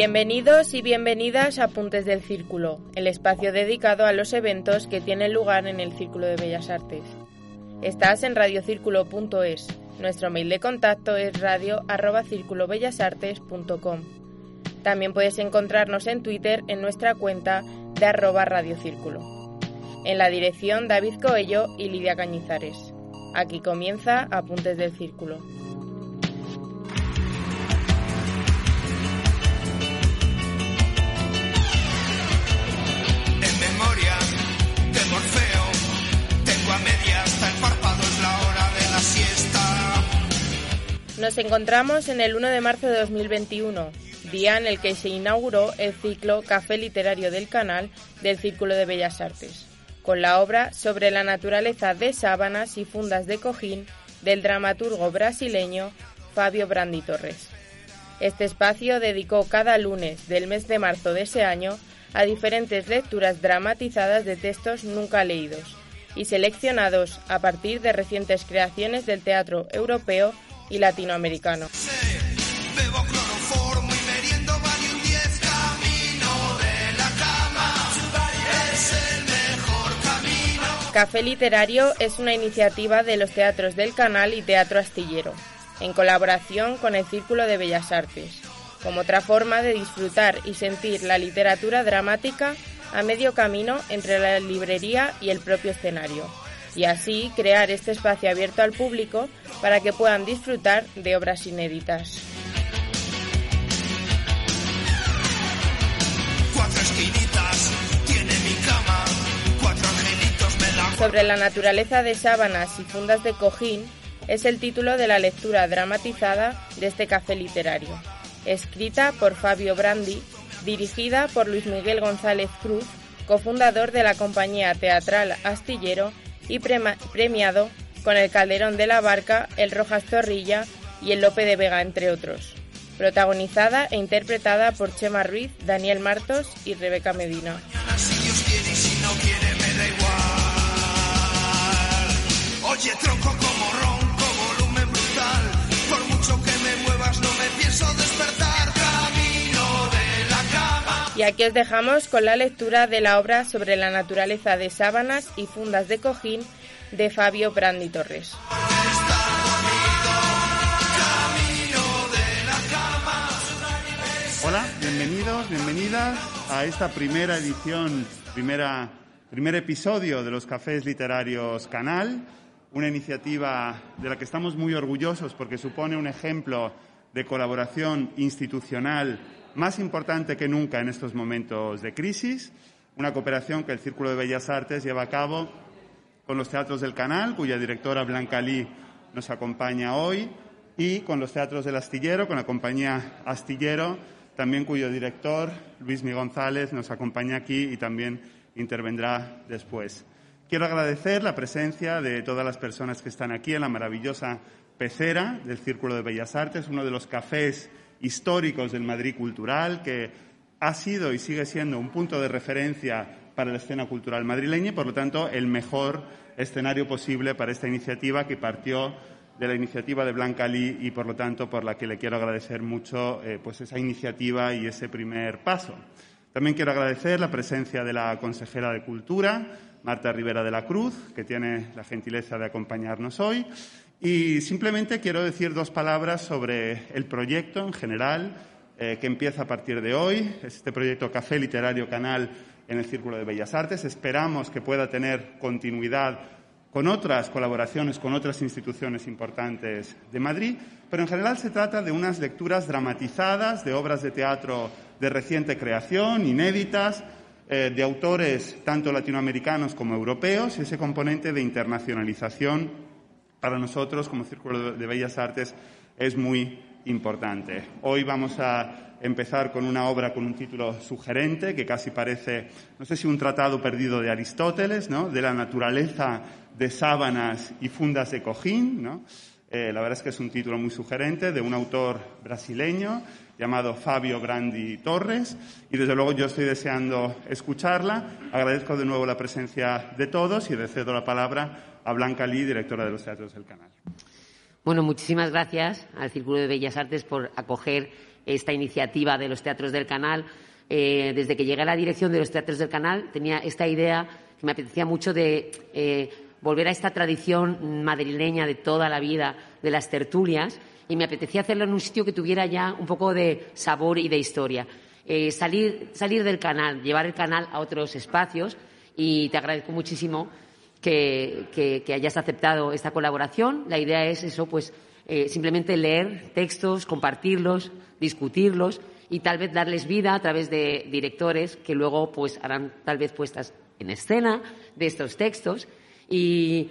Bienvenidos y bienvenidas a Puntes del Círculo, el espacio dedicado a los eventos que tienen lugar en el Círculo de Bellas Artes. Estás en radiocírculo.es. Nuestro mail de contacto es radio@circulobellasartes.com. También puedes encontrarnos en Twitter en nuestra cuenta de arroba radiocírculo. En la dirección David Coello y Lidia Cañizares. Aquí comienza Apuntes del Círculo. Nos encontramos en el 1 de marzo de 2021, día en el que se inauguró el ciclo Café Literario del Canal del Círculo de Bellas Artes, con la obra sobre la naturaleza de sábanas y fundas de cojín del dramaturgo brasileño Fabio Brandi Torres. Este espacio dedicó cada lunes del mes de marzo de ese año a diferentes lecturas dramatizadas de textos nunca leídos y seleccionados a partir de recientes creaciones del teatro europeo y latinoamericano. Bebo cloroformo y meriendo Valium 10 camino de la cama. Es el mejor camino. Café Literario es una iniciativa de los teatros del Canal y Teatro Astillero, en colaboración con el Círculo de Bellas Artes, como otra forma de disfrutar y sentir la literatura dramática a medio camino entre la librería y el propio escenario, y así crear este espacio abierto al público para que puedan disfrutar de obras inéditas. Sobre la naturaleza de sábanas y fundas de cojín es el título de la lectura dramatizada de este café literario, escrita por Fabio Brandi, dirigida por Luis Miguel González Cruz, cofundador de la compañía teatral Astillero y premiado con el Calderón de la Barca, el Rojas Zorrilla y el Lope de Vega, entre otros. Protagonizada e interpretada por Chema Ruiz, Daniel Martos y Rebeca Medina. Oye, tronco como volumen brutal. Y aquí os dejamos con la lectura de la obra sobre la naturaleza de sábanas y fundas de cojín de Fabio Brandi Torres. Hola, bienvenidos, bienvenidas a esta primera edición, primera, primer episodio de los Cafés Literarios Canal, una iniciativa de la que estamos muy orgullosos porque supone un ejemplo de colaboración institucional más importante que nunca en estos momentos de crisis, una cooperación que el Círculo de Bellas Artes lleva a cabo con los teatros del canal, cuya directora Blanca Lee nos acompaña hoy, y con los teatros del Astillero, con la compañía Astillero, también cuyo director, Luis Mi González, nos acompaña aquí y también intervendrá después. Quiero agradecer la presencia de todas las personas que están aquí en la maravillosa pecera del Círculo de Bellas Artes, uno de los cafés históricos del Madrid cultural, que ha sido y sigue siendo un punto de referencia para la escena cultural madrileña y, por lo tanto, el mejor escenario posible para esta iniciativa que partió de la iniciativa de Blanca Lee y, por lo tanto, por la que le quiero agradecer mucho eh, pues esa iniciativa y ese primer paso. También quiero agradecer la presencia de la consejera de Cultura, Marta Rivera de la Cruz, que tiene la gentileza de acompañarnos hoy. Y simplemente quiero decir dos palabras sobre el proyecto en general, eh, que empieza a partir de hoy. Este proyecto Café Literario Canal en el Círculo de Bellas Artes. Esperamos que pueda tener continuidad con otras colaboraciones con otras instituciones importantes de Madrid, pero en general se trata de unas lecturas dramatizadas de obras de teatro de reciente creación, inéditas, eh, de autores tanto latinoamericanos como europeos, ese componente de internacionalización para nosotros como Círculo de Bellas Artes es muy importante. Hoy vamos a empezar con una obra con un título sugerente que casi parece, no sé si un tratado perdido de Aristóteles, ¿no? de la naturaleza de sábanas y fundas de cojín. ¿no? Eh, la verdad es que es un título muy sugerente de un autor brasileño llamado Fabio Brandi Torres y desde luego yo estoy deseando escucharla. Agradezco de nuevo la presencia de todos y le cedo la palabra a Blanca Lee, directora de los Teatros del Canal. Bueno, muchísimas gracias al Círculo de Bellas Artes por acoger esta iniciativa de los teatros del canal. Eh, desde que llegué a la dirección de los teatros del canal tenía esta idea que me apetecía mucho de eh, volver a esta tradición madrileña de toda la vida de las tertulias y me apetecía hacerlo en un sitio que tuviera ya un poco de sabor y de historia. Eh, salir, salir del canal, llevar el canal a otros espacios y te agradezco muchísimo que, que, que hayas aceptado esta colaboración. La idea es eso, pues eh, simplemente leer textos, compartirlos, discutirlos y tal vez darles vida a través de directores que luego pues harán tal vez puestas en escena de estos textos y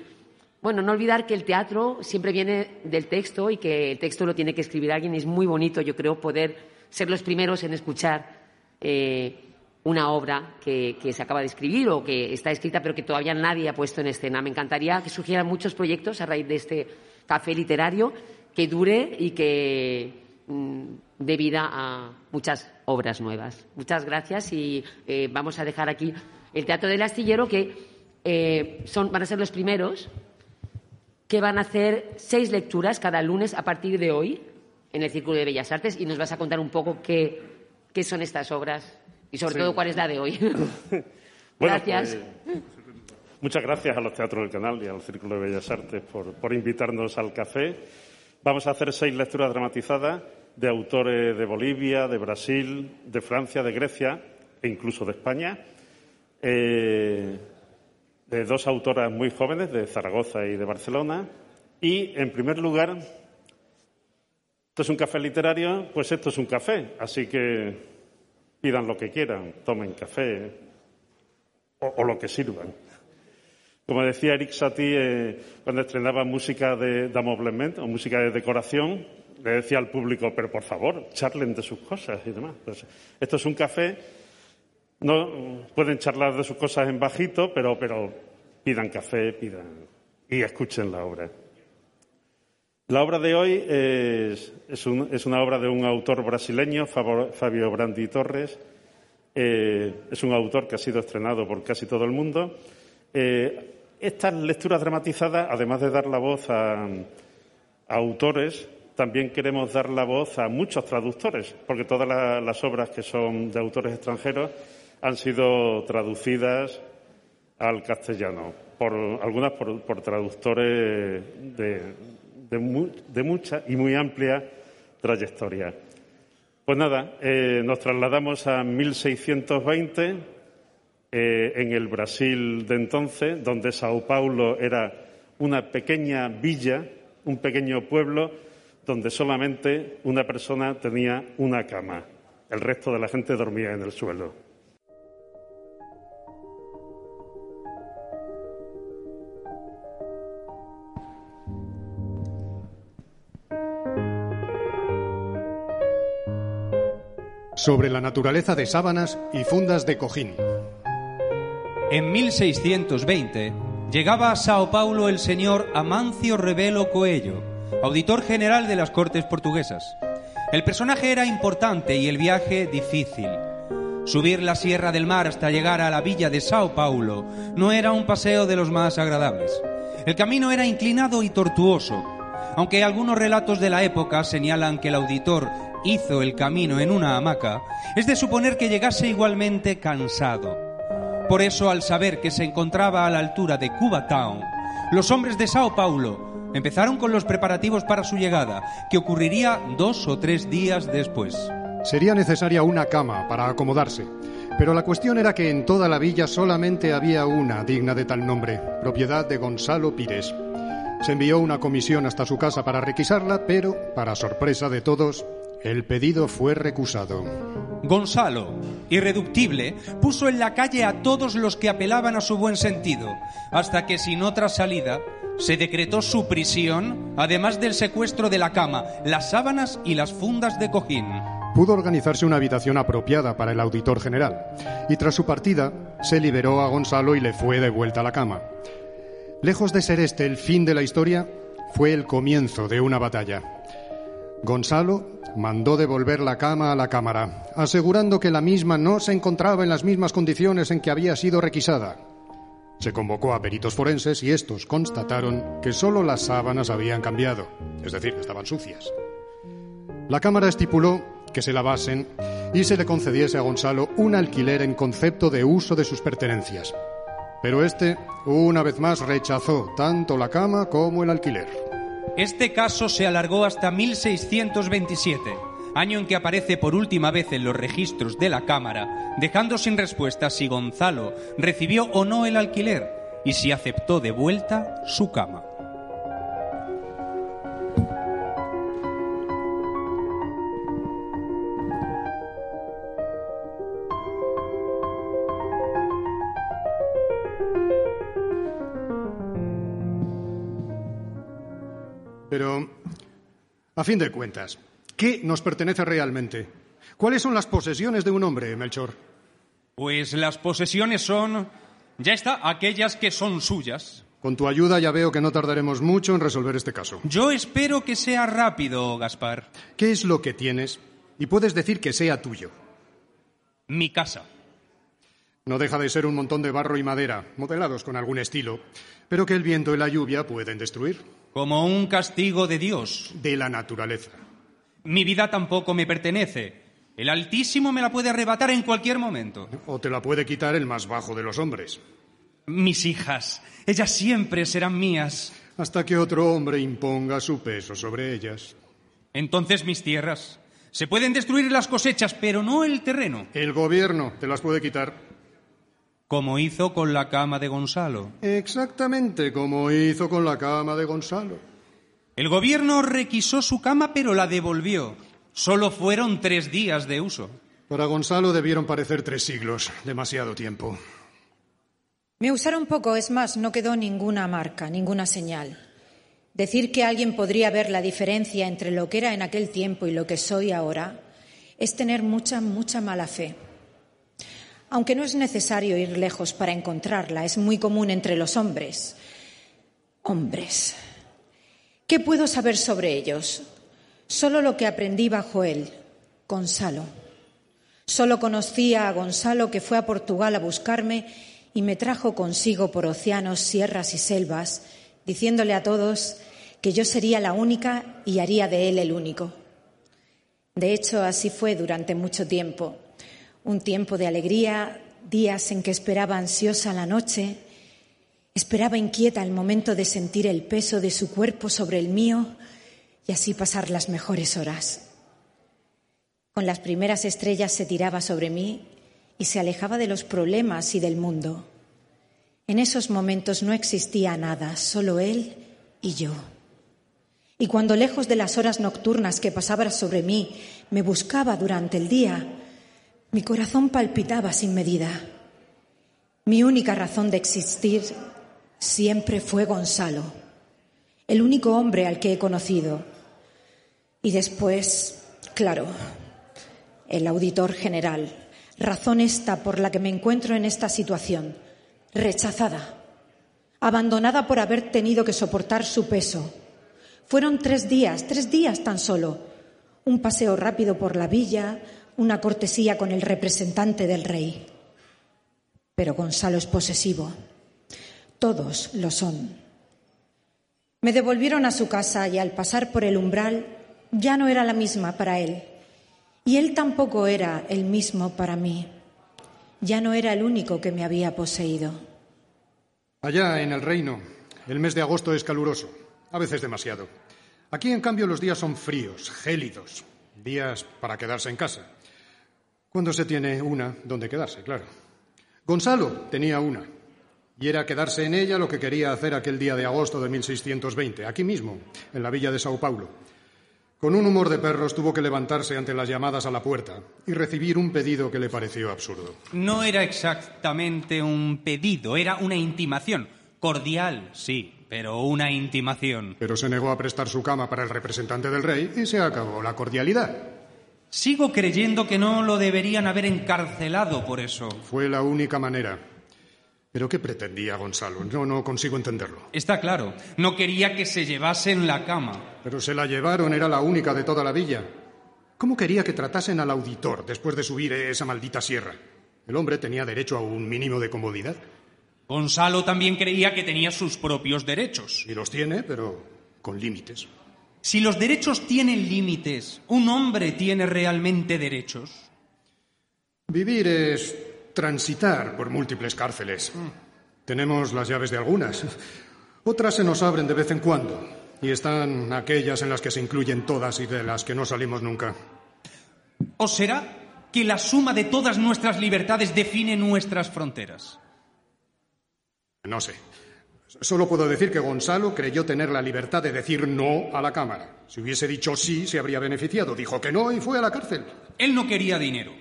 bueno, no olvidar que el teatro siempre viene del texto y que el texto lo tiene que escribir alguien. Es muy bonito, yo creo, poder ser los primeros en escuchar eh, una obra que, se acaba de escribir o que está escrita pero que todavía nadie ha puesto en escena. Me encantaría que surgieran muchos proyectos a raíz de este café literario que dure y que mmm, dé vida a muchas obras nuevas. Muchas gracias y eh, vamos a dejar aquí el Teatro del Astillero que eh, son, van a ser los primeros que van a hacer seis lecturas cada lunes a partir de hoy en el Círculo de Bellas Artes y nos vas a contar un poco qué son estas obras y sobre sí. todo cuál es la de hoy. bueno, gracias. Pues, muchas gracias a los teatros del canal y al Círculo de Bellas Artes por, por invitarnos al café. Vamos a hacer seis lecturas dramatizadas de autores de Bolivia, de Brasil, de Francia, de Grecia e incluso de España. Eh, de dos autoras muy jóvenes, de Zaragoza y de Barcelona. Y, en primer lugar, esto es un café literario, pues esto es un café, así que pidan lo que quieran, tomen café o, lo que sirvan. Como decía Eric Satie eh, cuando estrenaba música de d'ameublement o música de decoración, le decía al público, pero por favor, charlen de sus cosas y demás. Pues, esto es un café no pueden charlar de sus cosas en bajito, pero, pero pidan café, pidan y escuchen la obra. La obra de hoy es, es, un, es una obra de un autor brasileño, Fabio Brandi Torres. Eh, es un autor que ha sido estrenado por casi todo el mundo. Eh, estas lecturas dramatizadas, además de dar la voz a, autores, también queremos dar la voz a muchos traductores, porque todas la, las obras que son de autores extranjeros han sido traducidas al castellano, por, algunas por traductores de, de, mu, de, mucha y muy amplia trayectoria. Pues nada, eh, nos trasladamos a 1620, eh, en el Brasil de entonces, donde Sao Paulo era una pequeña villa, un pequeño pueblo, donde solamente una persona tenía una cama. El resto de la gente dormía en el suelo. Sobre la naturaleza de sábanas y fundas de cojín. En 1620 llegaba a Sao Paulo el señor Amancio Rebelo Coelho, auditor general de las Cortes portuguesas. El personaje era importante y el viaje difícil. Subir la Sierra del Mar hasta llegar a la villa de Sao Paulo no era un paseo de los más agradables. El camino era inclinado y tortuoso, aunque algunos relatos de la época señalan que el auditor hizo el camino en una hamaca, es de suponer que llegase igualmente cansado. Por eso, al saber que se encontraba a la altura de Cuba Town, los hombres de Sao Paulo empezaron con los preparativos para su llegada, que ocurriría dos o tres días después. Sería necesaria una cama para acomodarse, pero la cuestión era que en toda la villa solamente había una digna de tal nombre, propiedad de Gonzalo Pires. Se envió una comisión hasta su casa para requisarla, pero, para sorpresa de todos, el pedido fue recusado. Gonzalo, irreductible, puso en la calle a todos los que apelaban a su buen sentido, hasta que sin otra salida se decretó su prisión, además del secuestro de la cama, las sábanas y las fundas de cojín. Pudo organizarse una habitación apropiada para el auditor general, y tras su partida se liberó a Gonzalo y le fue de vuelta a la cama. Lejos de ser este el fin de la historia, fue el comienzo de una batalla. Gonzalo mandó devolver la cama a la Cámara, asegurando que la misma no se encontraba en las mismas condiciones en que había sido requisada. Se convocó a peritos forenses y estos constataron que solo las sábanas habían cambiado, es decir, estaban sucias. La Cámara estipuló que se lavasen y se le concediese a Gonzalo un alquiler en concepto de uso de sus pertenencias. Pero este, una vez más, rechazó tanto la cama como el alquiler. Este caso se alargó hasta 1627, año en que aparece por última vez en los registros de la Cámara, dejando sin respuesta si Gonzalo recibió o no el alquiler y si aceptó de vuelta su cama. A fin de cuentas, ¿qué nos pertenece realmente? ¿Cuáles son las posesiones de un hombre, Melchor? Pues las posesiones son, ya está, aquellas que son suyas. Con tu ayuda ya veo que no tardaremos mucho en resolver este caso. Yo espero que sea rápido, Gaspar. ¿Qué es lo que tienes? Y puedes decir que sea tuyo. Mi casa. No deja de ser un montón de barro y madera, modelados con algún estilo, pero que el viento y la lluvia pueden destruir. Como un castigo de Dios. De la naturaleza. Mi vida tampoco me pertenece. El Altísimo me la puede arrebatar en cualquier momento. O te la puede quitar el más bajo de los hombres. Mis hijas, ellas siempre serán mías. Hasta que otro hombre imponga su peso sobre ellas. Entonces mis tierras. Se pueden destruir las cosechas, pero no el terreno. El gobierno te las puede quitar. Como hizo con la cama de Gonzalo. Exactamente como hizo con la cama de Gonzalo. El gobierno requisó su cama, pero la devolvió. Solo fueron tres días de uso. Para Gonzalo debieron parecer tres siglos, demasiado tiempo. Me usaron poco, es más, no quedó ninguna marca, ninguna señal. Decir que alguien podría ver la diferencia entre lo que era en aquel tiempo y lo que soy ahora es tener mucha, mucha mala fe. Aunque no es necesario ir lejos para encontrarla, es muy común entre los hombres. Hombres. ¿Qué puedo saber sobre ellos? Solo lo que aprendí bajo él, Gonzalo. Solo conocía a Gonzalo que fue a Portugal a buscarme y me trajo consigo por océanos, sierras y selvas, diciéndole a todos que yo sería la única y haría de él el único. De hecho, así fue durante mucho tiempo. Un tiempo de alegría, días en que esperaba ansiosa la noche, esperaba inquieta el momento de sentir el peso de su cuerpo sobre el mío y así pasar las mejores horas. Con las primeras estrellas se tiraba sobre mí y se alejaba de los problemas y del mundo. En esos momentos no existía nada, solo él y yo. Y cuando lejos de las horas nocturnas que pasaba sobre mí me buscaba durante el día, mi corazón palpitaba sin medida. Mi única razón de existir siempre fue Gonzalo, el único hombre al que he conocido. Y después, claro, el auditor general. Razón esta por la que me encuentro en esta situación, rechazada, abandonada por haber tenido que soportar su peso. Fueron tres días, tres días tan solo. Un paseo rápido por la villa, una cortesía con el representante del rey. Pero Gonzalo es posesivo. Todos lo son. Me devolvieron a su casa y al pasar por el umbral ya no era la misma para él. Y él tampoco era el mismo para mí. Ya no era el único que me había poseído. Allá en el reino, el mes de agosto es caluroso, a veces demasiado. Aquí, en cambio, los días son fríos, gélidos. días para quedarse en casa. Cuando se tiene una donde quedarse, claro. Gonzalo tenía una, y era quedarse en ella lo que quería hacer aquel día de agosto de 1620, aquí mismo, en la villa de Sao Paulo. Con un humor de perros tuvo que levantarse ante las llamadas a la puerta y recibir un pedido que le pareció absurdo. No era exactamente un pedido, era una intimación. Cordial, sí, pero una intimación. Pero se negó a prestar su cama para el representante del rey y se acabó la cordialidad. Sigo creyendo que no lo deberían haber encarcelado por eso. Fue la única manera. ¿Pero qué pretendía Gonzalo? No, no consigo entenderlo. Está claro, no quería que se llevasen la cama. Pero se la llevaron, era la única de toda la villa. ¿Cómo quería que tratasen al auditor después de subir esa maldita sierra? El hombre tenía derecho a un mínimo de comodidad. Gonzalo también creía que tenía sus propios derechos. Y los tiene, pero con límites. Si los derechos tienen límites, ¿un hombre tiene realmente derechos? Vivir es transitar por múltiples cárceles. Tenemos las llaves de algunas. Otras se nos abren de vez en cuando. Y están aquellas en las que se incluyen todas y de las que no salimos nunca. ¿O será que la suma de todas nuestras libertades define nuestras fronteras? No sé. Solo puedo decir que Gonzalo creyó tener la libertad de decir no a la Cámara. Si hubiese dicho sí, se habría beneficiado. Dijo que no y fue a la cárcel. Él no quería dinero.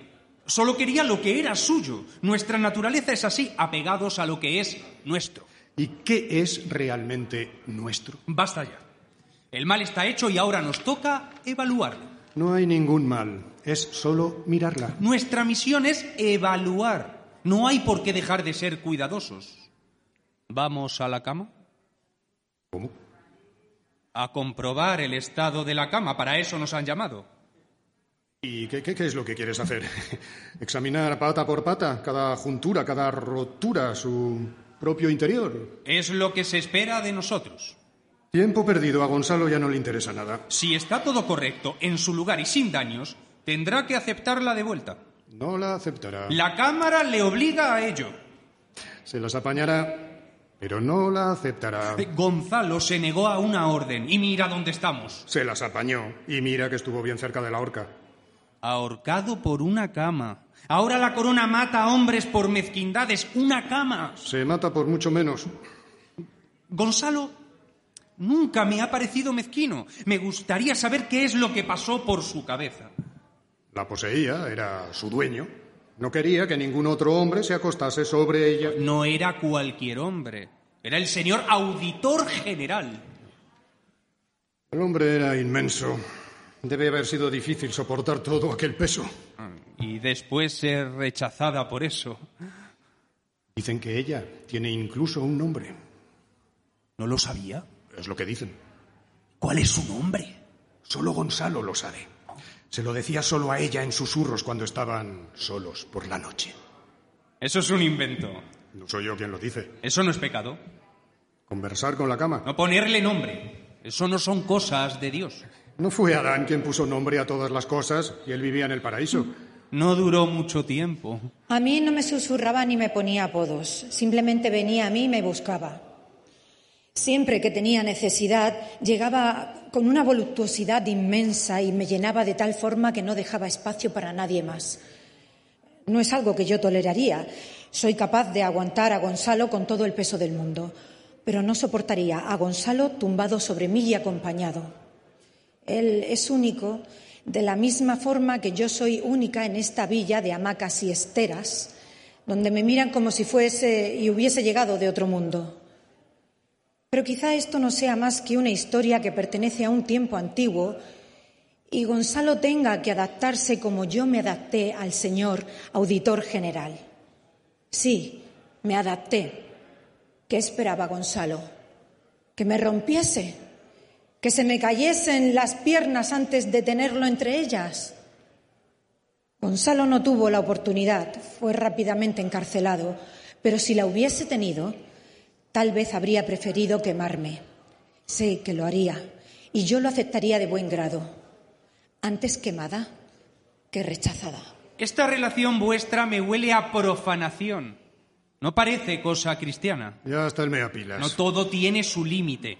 Solo quería lo que era suyo. Nuestra naturaleza es así, apegados a lo que es nuestro. ¿Y qué es realmente nuestro? Basta ya. El mal está hecho y ahora nos toca evaluarlo. No hay ningún mal. Es solo mirarla. Nuestra misión es evaluar. No hay por qué dejar de ser cuidadosos. ¿Vamos a la cama? ¿Cómo? A comprobar el estado de la cama. Para eso nos han llamado. ¿Y qué, qué- qué es lo que quieres hacer? ¿Examinar pata por pata, cada juntura, cada rotura, su propio interior? Es lo que se espera de nosotros. Tiempo perdido. A Gonzalo ya no le interesa nada. Si está todo correcto, en su lugar y sin daños, tendrá que aceptarla de vuelta. No la aceptará. La Cámara le obliga a ello. Se las apañará, pero no la aceptará. Gonzalo se negó a una orden y mira dónde estamos. Se las apañó y mira que estuvo bien cerca de la horca. Ahorcado por una cama. Ahora la corona mata a hombres por mezquindades. Una cama. Se mata por mucho menos. Gonzalo nunca me ha parecido mezquino. Me gustaría saber qué es lo que pasó por su cabeza. La poseía, era su dueño. No quería que ningún otro hombre se acostase sobre ella. No era cualquier hombre. Era el señor auditor general. El hombre era inmenso. Debe haber sido difícil soportar todo aquel peso. Y después ser rechazada por eso. Dicen que ella tiene incluso un nombre. ¿No lo sabía? Es lo que dicen. ¿Cuál es su nombre? Solo Gonzalo lo sabe. Se lo decía solo a ella en susurros cuando estaban solos por la noche. Eso es un invento. No soy yo quien lo dice. Eso no es pecado. Conversar con la cama. No ponerle nombre. Eso no son cosas de Dios. No fue Adán quien puso nombre a todas las cosas y él vivía en el paraíso. No duró mucho tiempo. A mí no me susurraba ni me ponía apodos, simplemente venía a mí y me buscaba. Siempre que tenía necesidad, llegaba con una voluptuosidad inmensa y me llenaba de tal forma que no dejaba espacio para nadie más. No es algo que yo toleraría. Soy capaz de aguantar a Gonzalo con todo el peso del mundo, pero no soportaría a Gonzalo tumbado sobre mí y acompañado. Él es único de la misma forma que yo soy única en esta villa de hamacas y esteras, donde me miran como si fuese y hubiese llegado de otro mundo. Pero quizá esto no sea más que una historia que pertenece a un tiempo antiguo y Gonzalo tenga que adaptarse como yo me adapté al señor auditor general. Sí, me adapté. ¿Qué esperaba Gonzalo? ¿Que me rompiese? ¿Que se me cayesen las piernas antes de tenerlo entre ellas? Gonzalo no tuvo la oportunidad, fue rápidamente encarcelado, pero si la hubiese tenido, tal vez habría preferido quemarme. Sé que lo haría y yo lo aceptaría de buen grado. Antes quemada que rechazada. Esta relación vuestra me huele a profanación. No parece cosa cristiana. Ya hasta el mea pilas. No todo tiene su límite.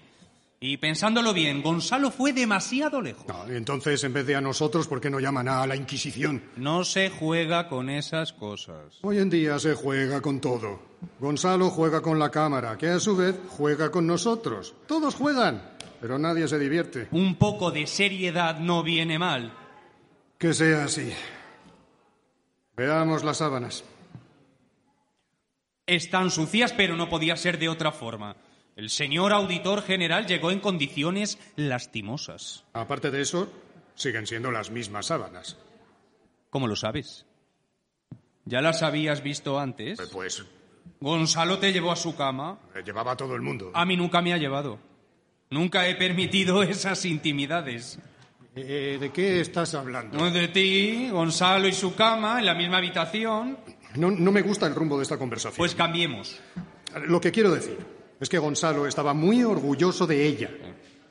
Y pensándolo bien, Gonzalo fue demasiado lejos. No, entonces, en vez de a nosotros, ¿por qué no llaman a la Inquisición? No se juega con esas cosas. Hoy en día se juega con todo. Gonzalo juega con la cámara, que a su vez juega con nosotros. Todos juegan, pero nadie se divierte. Un poco de seriedad no viene mal. Que sea así. Veamos las sábanas. Están sucias, pero no podía ser de otra forma. El señor auditor general llegó en condiciones lastimosas. Aparte de eso, siguen siendo las mismas sábanas. ¿Cómo lo sabes? ¿Ya las habías visto antes? Eh, Pues Gonzalo te llevó a su cama. llevaba a todo el mundo. A mí nunca me ha llevado. Nunca he permitido esas intimidades. Eh, ¿De qué estás hablando? No de ti, Gonzalo y su cama en la misma habitación. No, no me gusta el rumbo de esta conversación. Pues cambiemos. Lo que quiero decir es que Gonzalo estaba muy orgulloso de ella.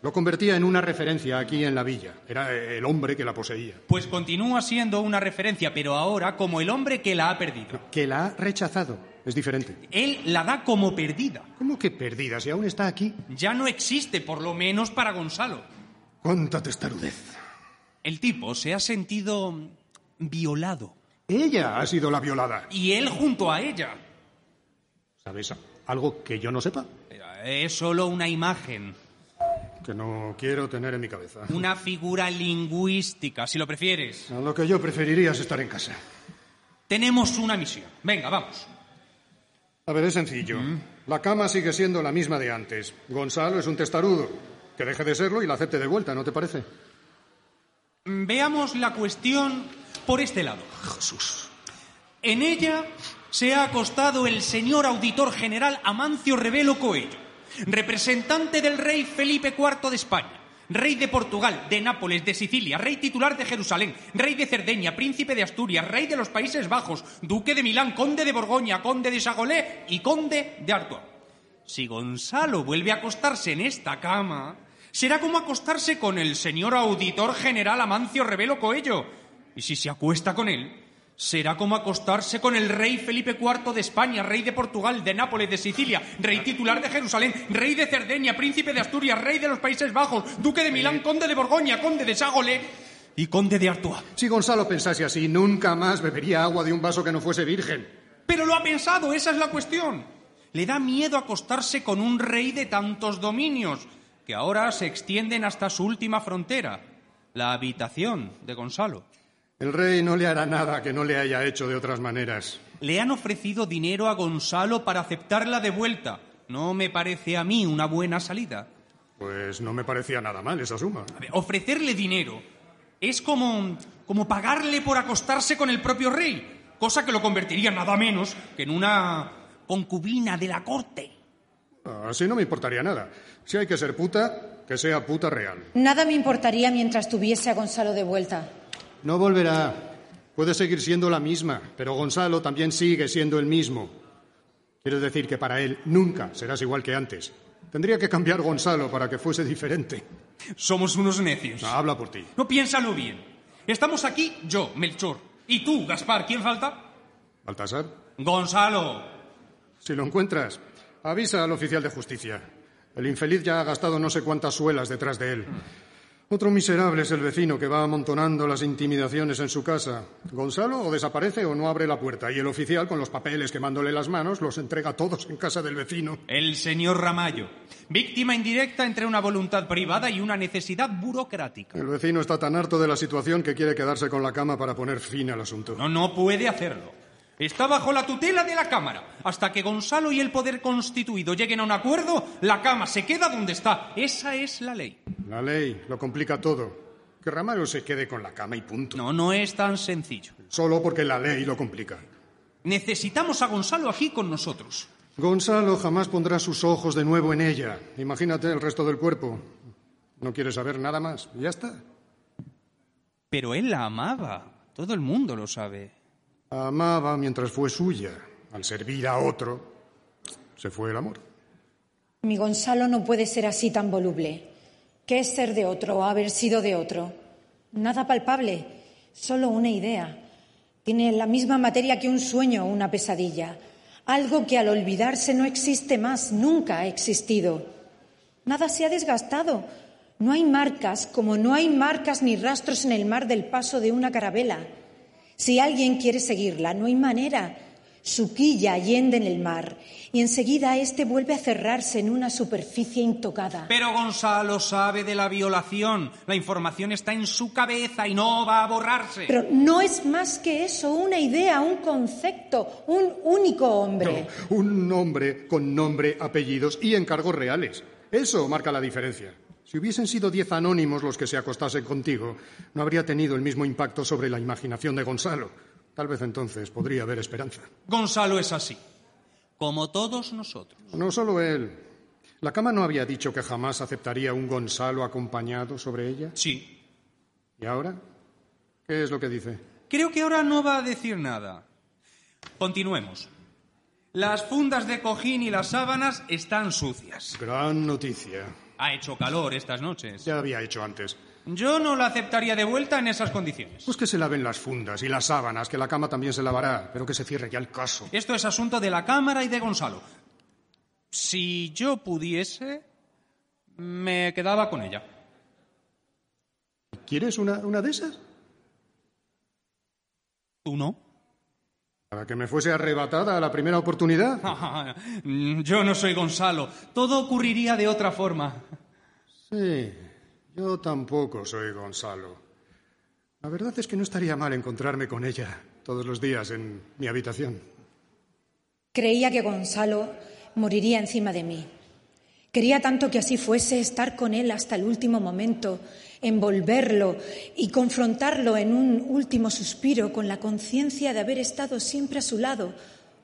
Lo convertía en una referencia aquí en la villa. Era el hombre que la poseía. Pues continúa siendo una referencia, pero ahora como el hombre que la ha perdido. Que la ha rechazado. Es diferente. Él la da como perdida. ¿Cómo que perdida si aún está aquí? Ya no existe, por lo menos para Gonzalo. Cuánta testarudez. El tipo se ha sentido violado. Ella ha sido la violada. Y él junto a ella. ¿Sabes algo que yo no sepa? Es solo una imagen, Que no quiero tener en mi cabeza. una figura lingüística, si lo prefieres. A lo que yo preferiría es estar en casa. Tenemos una misión. Venga, vamos. A ver, es sencillo. La cama sigue siendo la misma de antes. Gonzalo es un testarudo. Que deje de serlo y la acepte de vuelta, ¿no te parece? Veamos la cuestión por este lado. Jesús. En ella se ha acostado el señor auditor general Amancio Revelo Coello, representante del rey Felipe IV de España, rey de Portugal, de Nápoles, de Sicilia, rey titular de Jerusalén, rey de Cerdeña, príncipe de Asturias, rey de los Países Bajos, duque de Milán, conde de Borgoña, conde de Sagolé y conde de Artois. Si Gonzalo vuelve a acostarse en esta cama, será como acostarse con el señor auditor general Amancio Revelo Coello. Y si se acuesta con él, será como acostarse con el rey Felipe IV de España, rey de Portugal, de Nápoles, de Sicilia, rey titular de Jerusalén, rey de Cerdeña, príncipe de Asturias, rey de los Países Bajos, duque de Milán, conde de Borgoña, conde de Ságole y conde de Artois. Si Gonzalo pensase así, nunca más bebería agua de un vaso que no fuese virgen. Pero lo ha pensado, esa es la cuestión. Le da miedo acostarse con un rey de tantos dominios, que ahora se extienden hasta su última frontera, la habitación de Gonzalo. El rey no le hará nada que no le haya hecho de otras maneras. Le han ofrecido dinero a Gonzalo para aceptarla de vuelta. No me parece a mí una buena salida. Pues no me parecía nada mal esa suma. A ver, ofrecerle dinero es como, como pagarle por acostarse con el propio rey, cosa que lo convertiría nada menos que en una concubina de la corte. Así no me importaría nada. Si hay que ser puta, que sea puta real. Nada me importaría mientras tuviese a Gonzalo de vuelta. No volverá. Puede seguir siendo la misma, pero Gonzalo también sigue siendo el mismo. Quiero decir que para él nunca serás igual que antes. Tendría que cambiar Gonzalo para que fuese diferente. Somos unos necios. No, habla por ti. No piénsalo bien. Estamos aquí yo, Melchor. Y tú, Gaspar. ¿Quién falta? ¿Baltasar? Gonzalo. Si lo encuentras, avisa al oficial de justicia. El infeliz ya ha gastado no sé cuántas suelas detrás de él. Otro miserable es el vecino que va amontonando las intimidaciones en su casa. Gonzalo o desaparece o no abre la puerta y el oficial, con los papeles quemándole las manos, los entrega todos en casa del vecino. El señor Ramallo. Víctima indirecta entre una voluntad privada y una necesidad burocrática. El vecino está tan harto de la situación que quiere quedarse con la cama para poner fin al asunto. No, no puede hacerlo. Está bajo la tutela de la Cámara. Hasta que Gonzalo y el poder constituido lleguen a un acuerdo, la cama se queda donde está. Esa es la ley. La ley lo complica todo. Que Ramallo se quede con la cama y punto. No, no es tan sencillo. Solo porque la ley lo complica. Necesitamos a Gonzalo aquí con nosotros. Gonzalo jamás pondrá sus ojos de nuevo en ella. Imagínate el resto del cuerpo. No quiere saber nada más. Ya está. Pero él la amaba. Todo el mundo lo sabe. Amaba mientras fue suya. Al servir a otro, se fue el amor. Mi Gonzalo no puede ser así tan voluble. ¿Qué es ser de otro o haber sido de otro? Nada palpable, solo una idea. Tiene la misma materia que un sueño o una pesadilla. Algo que al olvidarse no existe más, nunca ha existido. Nada se ha desgastado. No hay marcas, como no hay marcas ni rastros en el mar del paso de una carabela. Si alguien quiere seguirla, no hay manera. Su quilla allende en el mar y enseguida éste vuelve a cerrarse en una superficie intocada. Pero Gonzalo sabe de la violación. La información está en su cabeza y no va a borrarse. Pero no es más que eso, una idea, un concepto, un único hombre. No, un hombre con nombre, apellidos y encargos reales. Eso marca la diferencia. Si hubiesen sido diez anónimos los que se acostasen contigo, no habría tenido el mismo impacto sobre la imaginación de Gonzalo. Tal vez entonces podría haber esperanza. Gonzalo es así, como todos nosotros. No solo él. ¿La cama no había dicho que jamás aceptaría un Gonzalo acompañado sobre ella? Sí. ¿Y ahora? ¿Qué es lo que dice? Creo que ahora no va a decir nada. Continuemos. Las fundas de cojín y las sábanas están sucias. Gran noticia. Ha hecho calor estas noches. Ya había hecho antes. Yo no la aceptaría de vuelta en esas condiciones. Pues que se laven las fundas y las sábanas, que la cama también se lavará, pero que se cierre ya el caso. Esto es asunto de la Cámara y de Gonzalo. Si yo pudiese, me quedaba con ella. ¿Quieres una, una de esas? ¿Tú no? Para que me fuese arrebatada a la primera oportunidad. Yo no soy Gonzalo. Todo ocurriría de otra forma. Sí, yo tampoco soy Gonzalo. La verdad es que no estaría mal encontrarme con ella todos los días en mi habitación. Creía que Gonzalo moriría encima de mí. Quería tanto que así fuese estar con él hasta el último momento, envolverlo y confrontarlo en un último suspiro con la conciencia de haber estado siempre a su lado,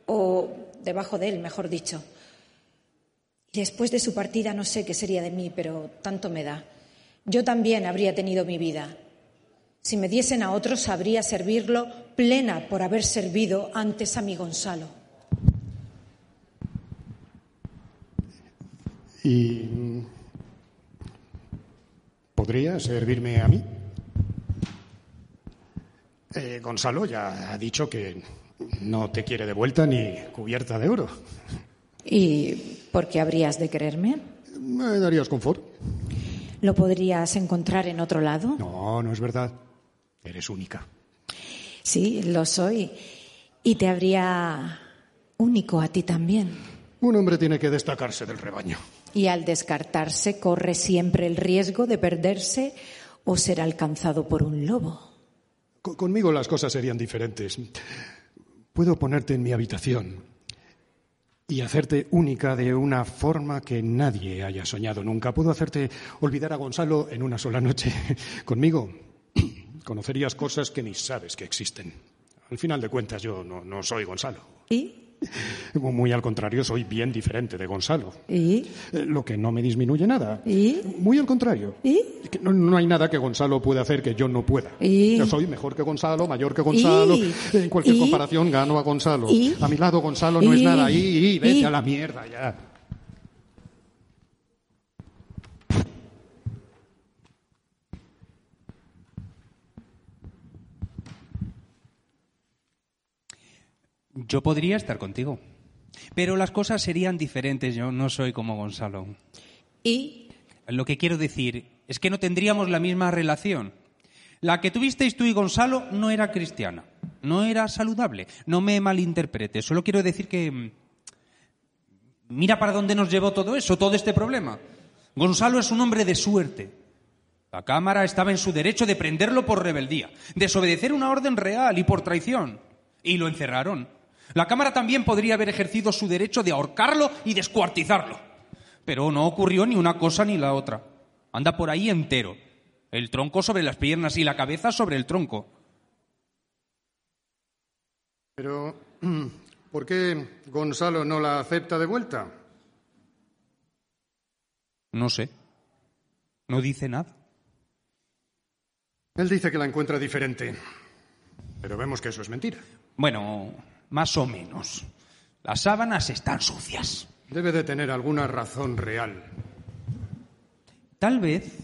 o debajo de él, mejor dicho. Después de su partida no sé qué sería de mí, pero tanto me da. Yo también habría tenido mi vida. Si me diesen a otros, sabría servirlo plena por haber servido antes a mi Gonzalo. ¿Y podría servirme a mí? Eh, Gonzalo ya ha dicho que no te quiere de vuelta ni cubierta de oro. ¿Y por qué habrías de quererme? ¿Me darías confort? ¿Lo podrías encontrar en otro lado? No, no es verdad. Eres única. Sí, lo soy. Y te habría único a ti también. Un hombre tiene que destacarse del rebaño. Y al descartarse corre siempre el riesgo de perderse o ser alcanzado por un lobo. Co- conmigo las cosas serían diferentes. Puedo ponerte en mi habitación y hacerte única de una forma que nadie haya soñado nunca. Puedo hacerte olvidar a Gonzalo en una sola noche. Conmigo conocerías cosas que ni sabes que existen. Al final de cuentas, yo no, no soy Gonzalo. ¿Y? Muy al contrario, soy bien diferente de Gonzalo. ¿Y? Eh, Lo que no me disminuye nada. ¿Y? Muy al contrario. ¿Y? Que no, no hay nada que Gonzalo pueda hacer que yo no pueda. ¿Y? Yo soy mejor que Gonzalo, mayor que Gonzalo. ¿Y? En cualquier ¿Y? comparación gano a Gonzalo. ¿Y? A mi lado Gonzalo no es nada. Y, vete a la mierda ya. Yo podría estar contigo. Pero las cosas serían diferentes. Yo no soy como Gonzalo. ¿Y? Lo que quiero decir es que no tendríamos la misma relación. La que tuvisteis tú y Gonzalo no era cristiana, no era saludable. No me malinterpretes, solo quiero decir que... mm, Mira para dónde nos llevó todo eso, todo este problema. Gonzalo es un hombre de suerte. La Cámara estaba en su derecho de prenderlo por rebeldía, desobedecer una orden real y por traición. Y lo encerraron. La Cámara también podría haber ejercido su derecho de ahorcarlo y descuartizarlo. Pero no ocurrió ni una cosa ni la otra. Anda por ahí entero. El tronco sobre las piernas y la cabeza sobre el tronco. Pero, ¿por qué Gonzalo no la acepta de vuelta? No sé. No dice nada. Él dice que la encuentra diferente. Pero vemos que eso es mentira. Bueno, más o menos. Las sábanas están sucias. Debe de tener alguna razón real. Tal vez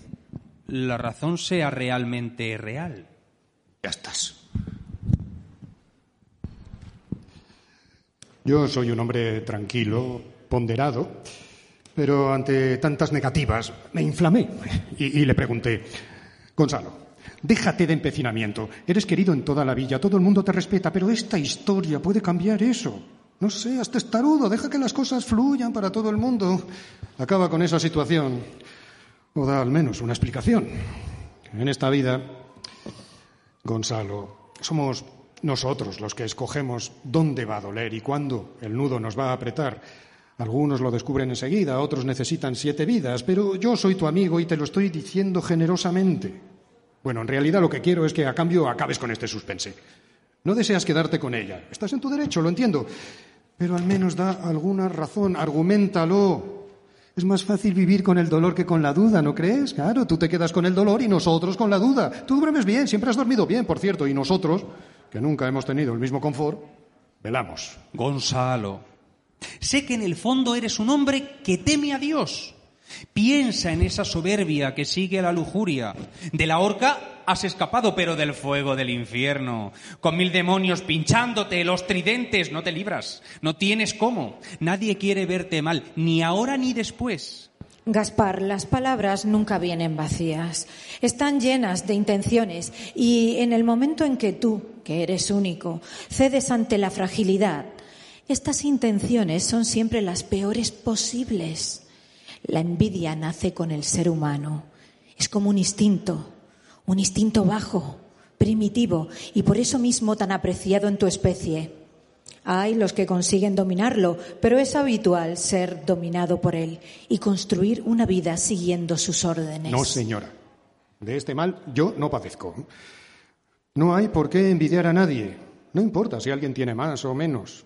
la razón sea realmente real. Ya estás. Yo soy un hombre tranquilo, ponderado, Pero ante tantas negativas me inflamé y, y le pregunté, Gonzalo, déjate de empecinamiento. Eres querido en toda la villa, todo el mundo te respeta, pero esta historia puede cambiar eso. No seas testarudo, deja que las cosas fluyan para todo el mundo. Acaba con esa situación o da al menos una explicación. En esta vida, Gonzalo, somos nosotros los que escogemos dónde va a doler y cuándo el nudo nos va a apretar. Algunos lo descubren enseguida, otros necesitan siete vidas, pero yo soy tu amigo y te lo estoy diciendo generosamente. Bueno, en realidad lo que quiero es que a cambio acabes con este suspense. No deseas quedarte con ella. Estás en tu derecho, lo entiendo. Pero al menos da alguna razón, argumentalo. Es más fácil vivir con el dolor que con la duda, ¿no crees? Claro, tú te quedas con el dolor y nosotros con la duda. Tú duermes bien, siempre has dormido bien, por cierto, y nosotros, que nunca hemos tenido el mismo confort, velamos. Gonzalo, sé que en el fondo eres un hombre que teme a Dios. Piensa en esa soberbia que sigue a la lujuria. De la horca has escapado, pero del fuego del infierno. Con mil demonios pinchándote, los tridentes, no te libras. No tienes cómo. Nadie quiere verte mal, ni ahora ni después. Gaspar, las palabras nunca vienen vacías. Están llenas de intenciones y en el momento en que tú, que eres único, cedes ante la fragilidad, estas intenciones son siempre las peores posibles. La envidia nace con el ser humano. Es como un instinto, un instinto bajo, primitivo y por eso mismo tan apreciado en tu especie. Hay los que consiguen dominarlo, pero es habitual ser dominado por él y construir una vida siguiendo sus órdenes. No, señora. De este mal yo no padezco. No hay por qué envidiar a nadie. No importa si alguien tiene más o menos.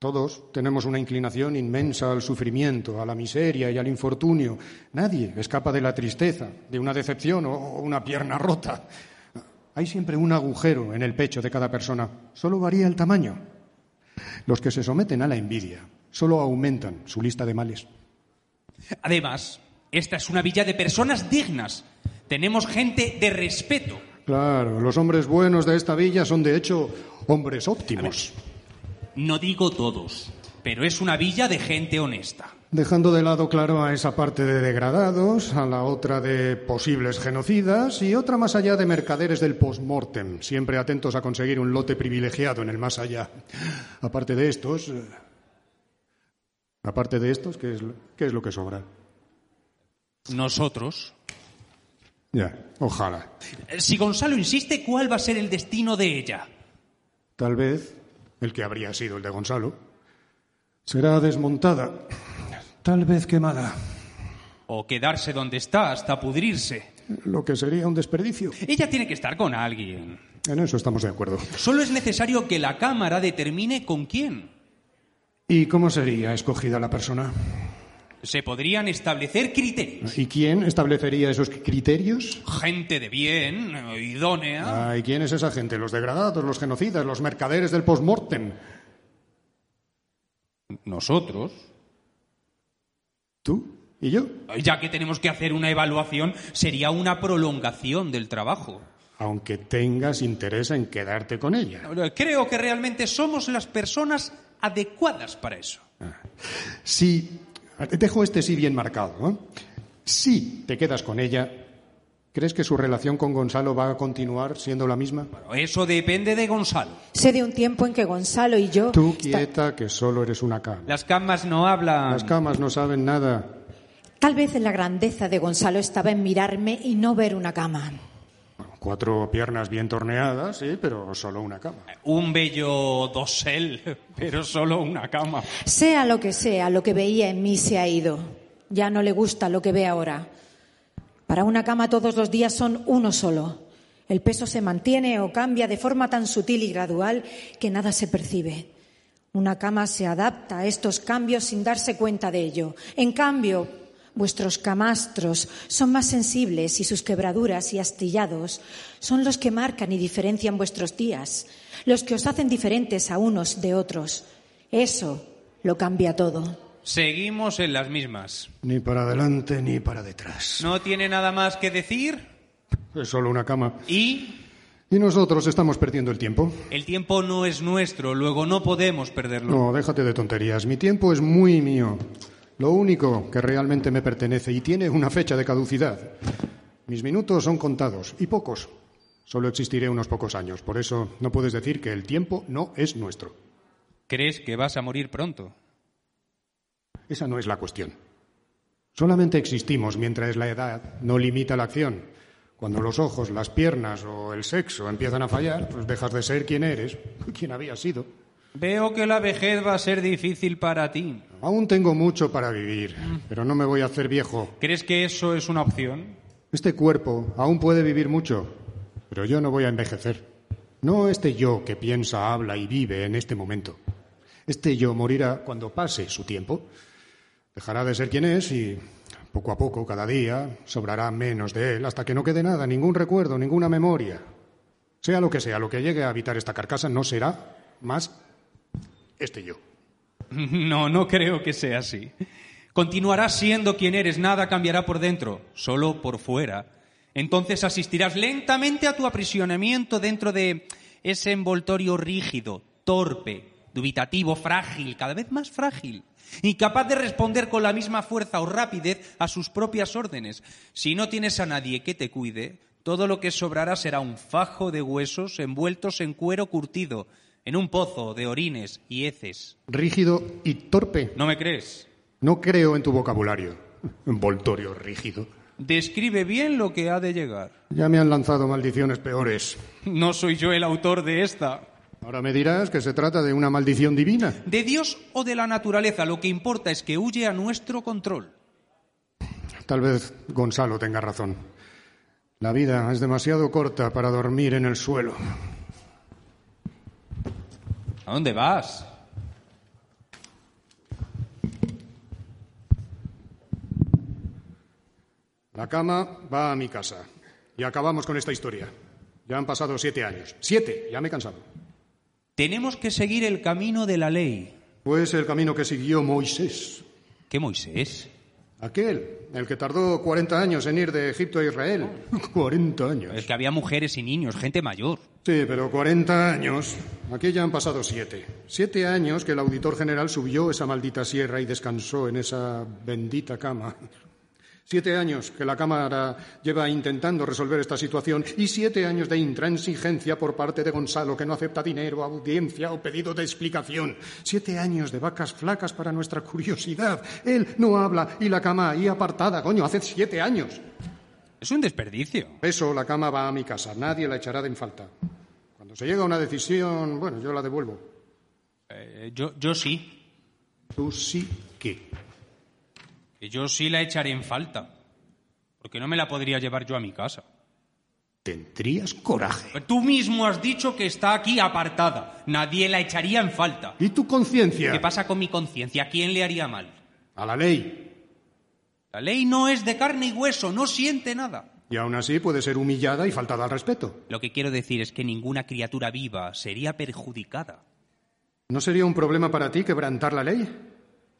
Todos tenemos una inclinación inmensa al sufrimiento, a la miseria y al infortunio. Nadie escapa de la tristeza, de una decepción o una pierna rota. Hay siempre un agujero en el pecho de cada persona. Solo varía el tamaño. Los que se someten a la envidia solo aumentan su lista de males. Además, esta es una villa de personas dignas. Tenemos gente de respeto. Claro, los hombres buenos de esta villa son de hecho hombres óptimos. No digo todos, pero es una villa de gente honesta. Dejando de lado, claro, a esa parte de degradados, a la otra de posibles genocidas y otra más allá de mercaderes del post-mortem, siempre atentos a conseguir un lote privilegiado en el más allá. Aparte de estos. eh, Aparte de estos, ¿qué es, lo- qué es lo que sobra? Nosotros. Ya, ojalá. Si Gonzalo insiste, ¿cuál va a ser el destino de ella? Tal vez el que habría sido el de Gonzalo será desmontada, tal vez quemada, O quedarse donde está hasta pudrirse. lo que sería un desperdicio. Ella tiene que estar con alguien. En eso estamos de acuerdo. Solo es necesario que la Cámara determine con quién. ¿Y cómo sería escogida la persona? Se podrían establecer criterios. ¿Y quién establecería esos criterios? Gente de bien, idónea. Ah, ¿Y quién es esa gente? ¿Los degradados, los genocidas, los mercaderes del post-mortem? Nosotros. ¿Tú? ¿Y yo? Ya que tenemos que hacer una evaluación, sería una prolongación del trabajo. Aunque tengas interés en quedarte con ella. Creo que realmente somos las personas adecuadas para eso. Si, dejo este sí bien marcado, ¿no? Si te quedas con ella, ¿crees que su relación con Gonzalo va a continuar siendo la misma? Eso depende de Gonzalo. Sé de un tiempo en que Gonzalo y yo. Tú quieta que solo eres una cama. Las camas no hablan. Las camas no saben nada. Tal vez la grandeza de Gonzalo estaba en mirarme y no ver una cama. Cuatro piernas bien torneadas, sí, pero solo una cama. Un bello dosel, pero solo una cama. Sea lo que sea, lo que veía en mí se ha ido. Ya no le gusta lo que ve ahora. Para una cama todos los días son uno solo. El peso se mantiene o cambia de forma tan sutil y gradual que nada se percibe. Una cama se adapta a estos cambios sin darse cuenta de ello. En cambio, vuestros camastros son más sensibles y sus quebraduras y astillados son los que marcan y diferencian vuestros días, los que os hacen diferentes a unos de otros. Eso lo cambia todo. Seguimos en las mismas. Ni para adelante ni para detrás. ¿No tiene nada más que decir? Es solo una cama. Y Y nosotros estamos perdiendo el tiempo. el tiempo no es nuestro, luego no podemos perderlo. No, déjate de tonterías. Mi tiempo es muy mío. Lo único que realmente me pertenece y tiene una fecha de caducidad. Mis minutos son contados y pocos. Solo existiré unos pocos años. Por eso no puedes decir que el tiempo no es nuestro. ¿Crees que vas a morir pronto? Esa no es la cuestión. Solamente existimos mientras la edad no limita la acción. Cuando los ojos, las piernas o el sexo empiezan a fallar, pues dejas de ser quien eres, quien habías sido. Veo que la vejez va a ser difícil para ti. Aún tengo mucho para vivir, pero no me voy a hacer viejo. ¿Crees que eso es una opción? Este cuerpo aún puede vivir mucho, pero yo no voy a envejecer. No este yo que piensa, habla y vive en este momento. Este yo morirá cuando pase su tiempo. Dejará de ser quien es y poco a poco, cada día, sobrará menos de él hasta que no quede nada, ningún recuerdo, ninguna memoria. Sea lo que sea, lo que llegue a habitar esta carcasa no será más este yo. No, no creo que sea así. Continuarás siendo quien eres, nada cambiará por dentro, solo por fuera. Entonces asistirás lentamente a tu aprisionamiento dentro de ese envoltorio rígido, torpe, dubitativo, frágil, cada vez más frágil, incapaz de responder con la misma fuerza o rapidez a sus propias órdenes. Si no tienes a nadie que te cuide, todo lo que sobrará será un fajo de huesos envueltos en cuero curtido, en un pozo de orines y heces. Rígido y torpe. ¿No me crees? No creo en tu vocabulario. Envoltorio rígido. Describe bien lo que ha de llegar. Ya me han lanzado maldiciones peores. No soy yo el autor de esta. Ahora me dirás que se trata de una maldición divina. De Dios o de la naturaleza, lo que importa es que huye a nuestro control. Tal vez Gonzalo tenga razón. La vida es demasiado corta para dormir en el suelo. ¿A dónde vas? La cama va a mi casa. Y acabamos con esta historia. Ya han pasado siete años. Siete, ya me he cansado. Tenemos que seguir el camino de la ley. Pues el camino que siguió Moisés. ¿Qué Moisés? Aquel, el que tardó 40 años en ir de Egipto a Israel. 40 años. Es que había mujeres y niños, gente mayor. Sí, pero 40 años. Aquí ya han pasado siete. Siete años que el auditor general subió esa maldita sierra y descansó en esa bendita cama. Siete años que la Cámara lleva intentando resolver esta situación y siete años de intransigencia por parte de Gonzalo, que no acepta dinero, audiencia o pedido de explicación. Siete años de vacas flacas para nuestra curiosidad. Él no habla y la cama ahí apartada, coño, hace siete años. Es un desperdicio. Eso, la cama va a mi casa. Nadie la echará de en falta. Cuando se llega a una decisión, bueno, yo la devuelvo. Eh, yo, yo sí. Tú sí que. Que yo sí la echaré en falta. Porque no me la podría llevar yo a mi casa. Tendrías coraje. Tú mismo has dicho que está aquí apartada. Nadie la echaría en falta. ¿Y tu conciencia? ¿Qué pasa con mi conciencia? ¿A quién le haría mal? A la ley. La ley no es de carne y hueso, no siente nada. Y aún así puede ser humillada y faltada al respeto. Lo que quiero decir es que ninguna criatura viva sería perjudicada. ¿No sería un problema para ti quebrantar la ley?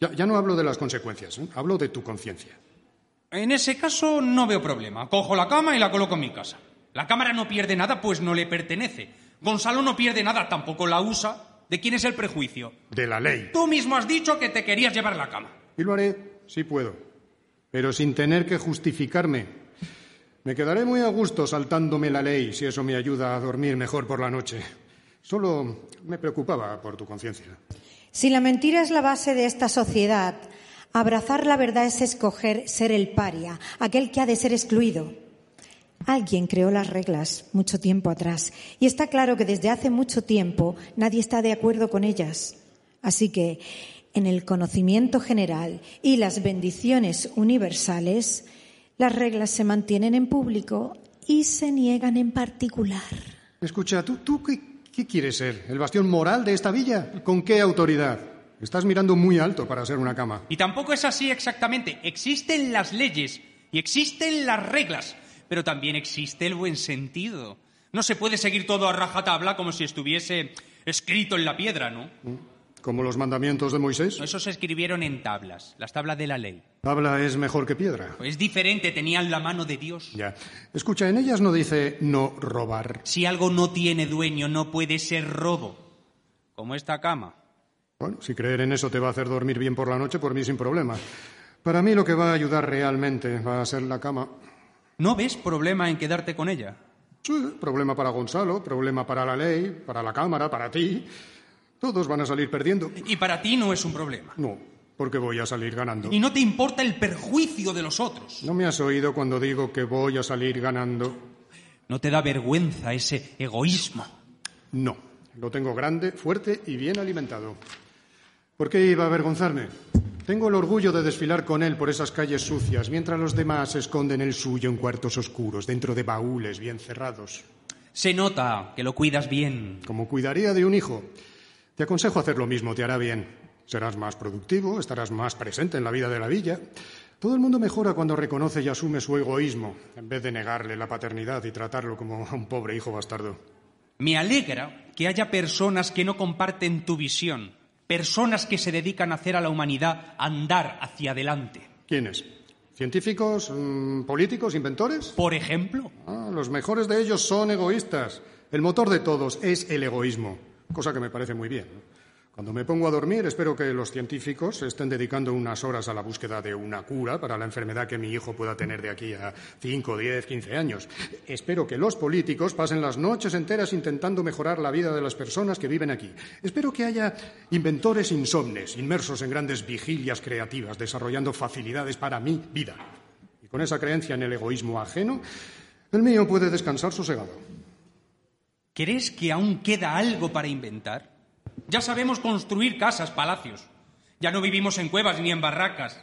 Ya, ya no hablo de las consecuencias, ¿eh? hablo de tu conciencia. En ese caso no veo problema. Cojo la cama y la coloco en mi casa. La cámara no pierde nada, pues no le pertenece. Gonzalo no pierde nada, tampoco la usa. ¿De quién es el prejuicio? De la ley. Tú mismo has dicho que te querías llevar la cama. Y lo haré, si puedo. Pero sin tener que justificarme. Me quedaré muy a gusto saltándome la ley si eso me ayuda a dormir mejor por la noche. Solo me preocupaba por tu conciencia. Si la mentira es la base de esta sociedad, abrazar la verdad es escoger ser el paria, aquel que ha de ser excluido. Alguien creó las reglas mucho tiempo atrás y está claro que desde hace mucho tiempo nadie está de acuerdo con ellas. Así que, en el conocimiento general y las bendiciones universales, las reglas se mantienen en público y se niegan en particular. Escucha, ¿tú, tú qué, qué quieres ser? ¿El bastión moral de esta villa? ¿Con qué autoridad? Estás mirando muy alto para ser una cama. Y tampoco es así exactamente. Existen las leyes y existen las reglas, pero también existe el buen sentido. No se puede seguir todo a rajatabla como si estuviese escrito en la piedra, ¿no? ¿Como los mandamientos de Moisés? Esos se escribieron en tablas, las tablas de la ley. Tabla es mejor que piedra. Es diferente, tenían la mano de Dios. Ya. Escucha, en ellas no dice no robar. Si algo no tiene dueño, no puede ser robo. Como esta cama. Bueno, si creer en eso te va a hacer dormir bien por la noche, por mí sin problema. Para mí lo que va a ayudar realmente va a ser la cama. ¿No ves problema en quedarte con ella? Sí, problema para Gonzalo, problema para la ley, para la Cámara, para ti. Todos van a salir perdiendo. Y para ti no es un problema. No, porque voy a salir ganando. Y no te importa el perjuicio de los otros. ¿No me has oído cuando digo que voy a salir ganando? ¿No te da vergüenza ese egoísmo? No, lo tengo grande, fuerte y bien alimentado. ¿Por qué iba a avergonzarme? Tengo el orgullo de desfilar con él por esas calles sucias, mientras los demás esconden el suyo en cuartos oscuros, dentro de baúles bien cerrados. Se nota que lo cuidas bien. Como cuidaría de un hijo. Te aconsejo hacer lo mismo, te hará bien. Serás más productivo, estarás más presente en la vida de la villa. Todo el mundo mejora cuando reconoce y asume su egoísmo, en vez de negarle la paternidad y tratarlo como a un pobre hijo bastardo. Me alegra que haya personas que no comparten tu visión, personas que se dedican a hacer a la humanidad andar hacia adelante. ¿Quiénes? ¿Científicos, mm, políticos, inventores? Por ejemplo, Ah, los mejores de ellos son egoístas. El motor de todos es el egoísmo, cosa que me parece muy bien. Cuando me pongo a dormir, espero que los científicos estén dedicando unas horas a la búsqueda de una cura para la enfermedad que mi hijo pueda tener de aquí a 5, 10, 15 años. Espero que los políticos pasen las noches enteras intentando mejorar la vida de las personas que viven aquí. Espero que haya inventores insomnes, inmersos en grandes vigilias creativas, desarrollando facilidades para mi vida. Y con esa creencia en el egoísmo ajeno, el mío puede descansar sosegado. ¿Crees que aún queda algo para inventar? Ya sabemos construir casas, palacios. Ya no vivimos en cuevas ni en barracas.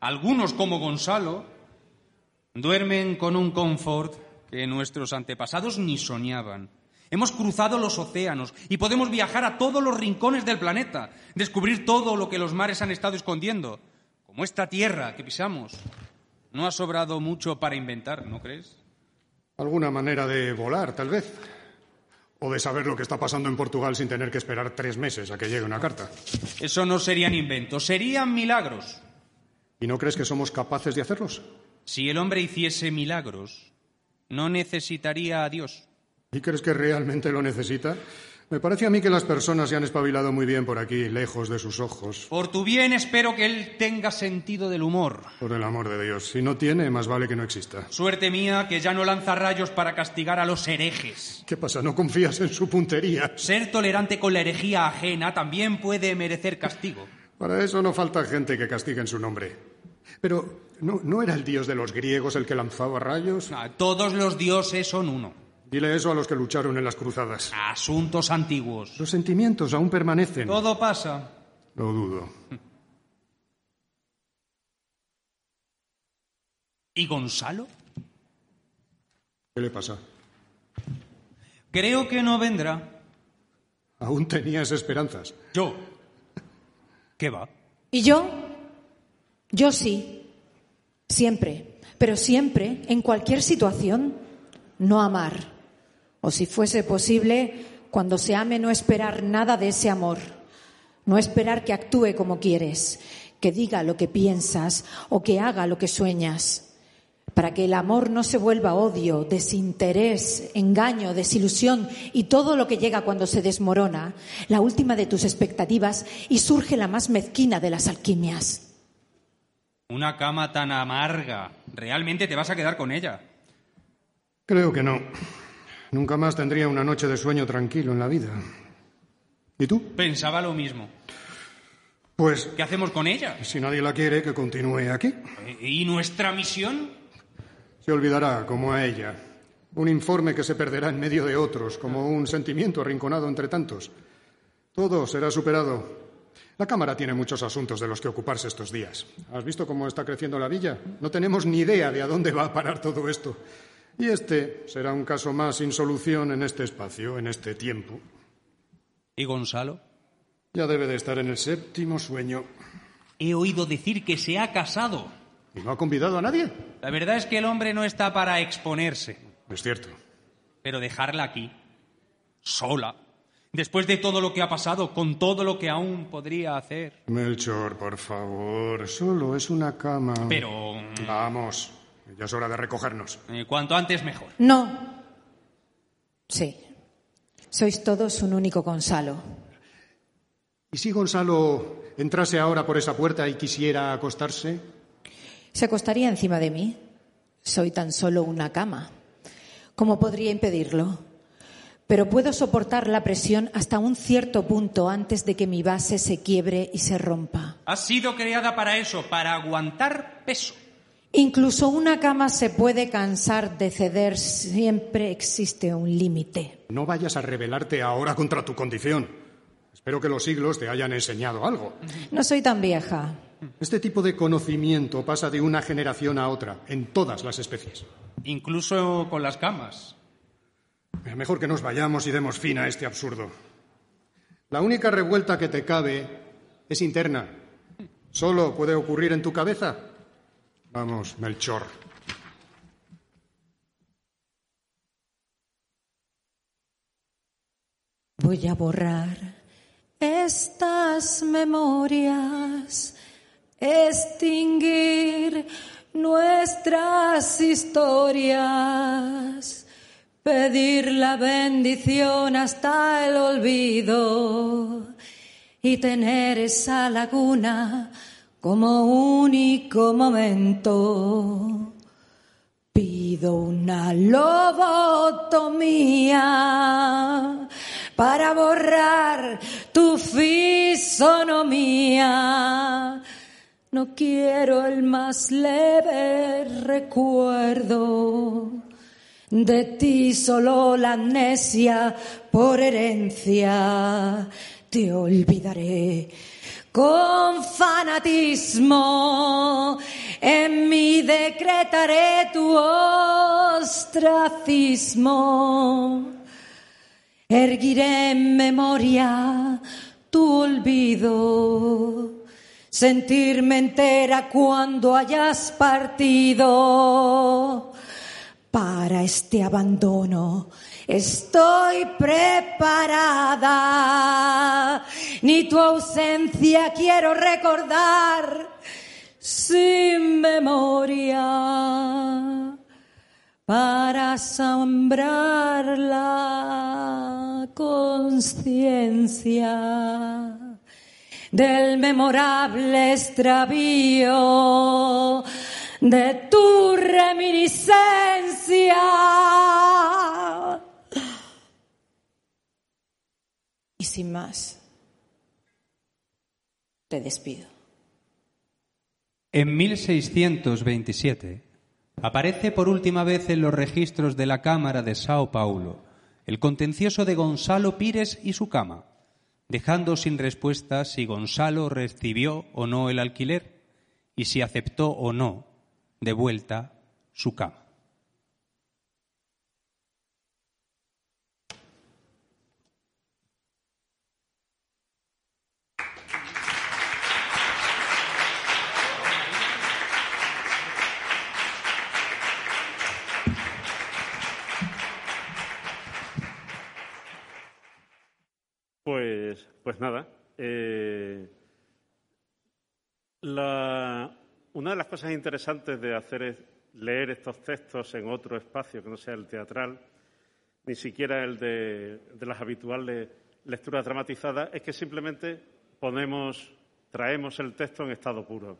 Algunos, como Gonzalo, duermen con un confort que nuestros antepasados ni soñaban. Hemos cruzado los océanos y podemos viajar a todos los rincones del planeta, descubrir todo lo que los mares han estado escondiendo, como esta tierra que pisamos. No ha sobrado mucho para inventar, ¿no crees? Alguna manera de volar, tal vez. O de saber lo que está pasando en Portugal sin tener que esperar tres meses a que llegue una carta. Eso no serían inventos, serían milagros. ¿Y no crees que somos capaces de hacerlos? Si el hombre hiciese milagros, no necesitaría a Dios. ¿Y crees que realmente lo necesita? Me parece a mí que las personas se han espabilado muy bien por aquí, lejos de sus ojos. Por tu bien espero que él tenga sentido del humor. Por el amor de Dios. Si no tiene, más vale que no exista. Suerte mía que ya no lanza rayos para castigar a los herejes. ¿Qué pasa? ¿No confías en su puntería? Ser tolerante con la herejía ajena también puede merecer castigo. Para eso no falta gente que castigue en su nombre. Pero, ¿no, ¿no era el dios de los griegos el que lanzaba rayos? Ah, Todos los dioses son uno. Dile eso a los que lucharon en las cruzadas. Asuntos antiguos. Los sentimientos aún permanecen. Todo pasa. Lo dudo. ¿Y Gonzalo? ¿Qué le pasa? Creo que no vendrá. Aún tenías esperanzas. Yo. ¿Qué va? ¿Y yo? Yo sí. Siempre. Pero siempre, en cualquier situación, no amar. O si fuese posible, cuando se ame, no esperar nada de ese amor. No esperar que actúe como quieres, que diga lo que piensas o que haga lo que sueñas. Para que el amor no se vuelva odio, desinterés, engaño, desilusión y todo lo que llega cuando se desmorona, la última de tus expectativas y surge la más mezquina de las alquimias. Una cama tan amarga. ¿Realmente te vas a quedar con ella? Creo que no. Nunca más tendría una noche de sueño tranquilo en la vida. ¿Y tú? Pensaba lo mismo. Pues, ¿Qué hacemos con ella? si nadie la quiere, que continúe aquí. ¿Y nuestra misión? Se olvidará, como a ella. Un informe que se perderá en medio de otros, como un sentimiento arrinconado entre tantos. Todo será superado. La Cámara tiene muchos asuntos de los que ocuparse estos días. ¿Has visto cómo está creciendo la villa? No tenemos ni idea de a dónde va a parar todo esto. Y este será un caso más sin solución en este espacio, en este tiempo. ¿Y Gonzalo? Ya debe de estar en el séptimo sueño. He oído decir que se ha casado. ¿Y no ha convidado a nadie? La verdad es que el hombre no está para exponerse, Es cierto. pero dejarla aquí, sola, después de todo lo que ha pasado, con todo lo que aún podría hacer. Melchor, por favor, solo es una cama. Pero Vamos, ya es hora de recogernos. eh, cuanto antes mejor. No. Sí. Sois todos un único Gonzalo. ¿Y si Gonzalo entrase ahora por esa puerta y quisiera acostarse? Se acostaría encima de mí. Soy tan solo una cama. ¿Cómo podría impedirlo? Pero puedo soportar la presión hasta un cierto punto antes de que mi base se quiebre y se rompa. Has sido creada para eso, para aguantar peso. Incluso una cama se puede cansar de ceder, siempre existe un límite. No vayas a rebelarte ahora contra tu condición. Espero que los siglos te hayan enseñado algo. No soy tan vieja. Este tipo de conocimiento pasa de una generación a otra, en todas las especies. Incluso con las camas. Mejor que nos vayamos y demos fin a este absurdo. La única revuelta que te cabe es interna. Solo puede ocurrir en tu cabeza. Vamos, Melchor. Voy a borrar estas memorias, extinguir nuestras historias, pedir la bendición hasta el olvido y tener esa laguna como único momento. Pido una lobotomía para borrar tu fisonomía. No quiero el más leve recuerdo de ti, solo la amnesia por herencia. Te olvidaré con fanatismo. En mí decretaré tu ostracismo. Erguiré en memoria tu olvido. Sentirme entera cuando hayas partido. Para este abandono estoy preparada. Ni tu ausencia quiero recordar sin memoria para sembrar la conciencia del memorable extravío de tu reminiscencia. Y sin más, te despido. En 1627 aparece por última vez en los registros de la Cámara de Sao Paulo el contencioso de Gonzalo Pires y su cama, dejando sin respuesta si Gonzalo recibió o no el alquiler y si aceptó o no de vuelta su cama. Pues, nada. eh, una de las cosas interesantes de hacer es leer estos textos en otro espacio que no sea el teatral, ni siquiera el de, de las habituales lecturas dramatizadas, es que simplemente ponemos, traemos el texto en estado puro,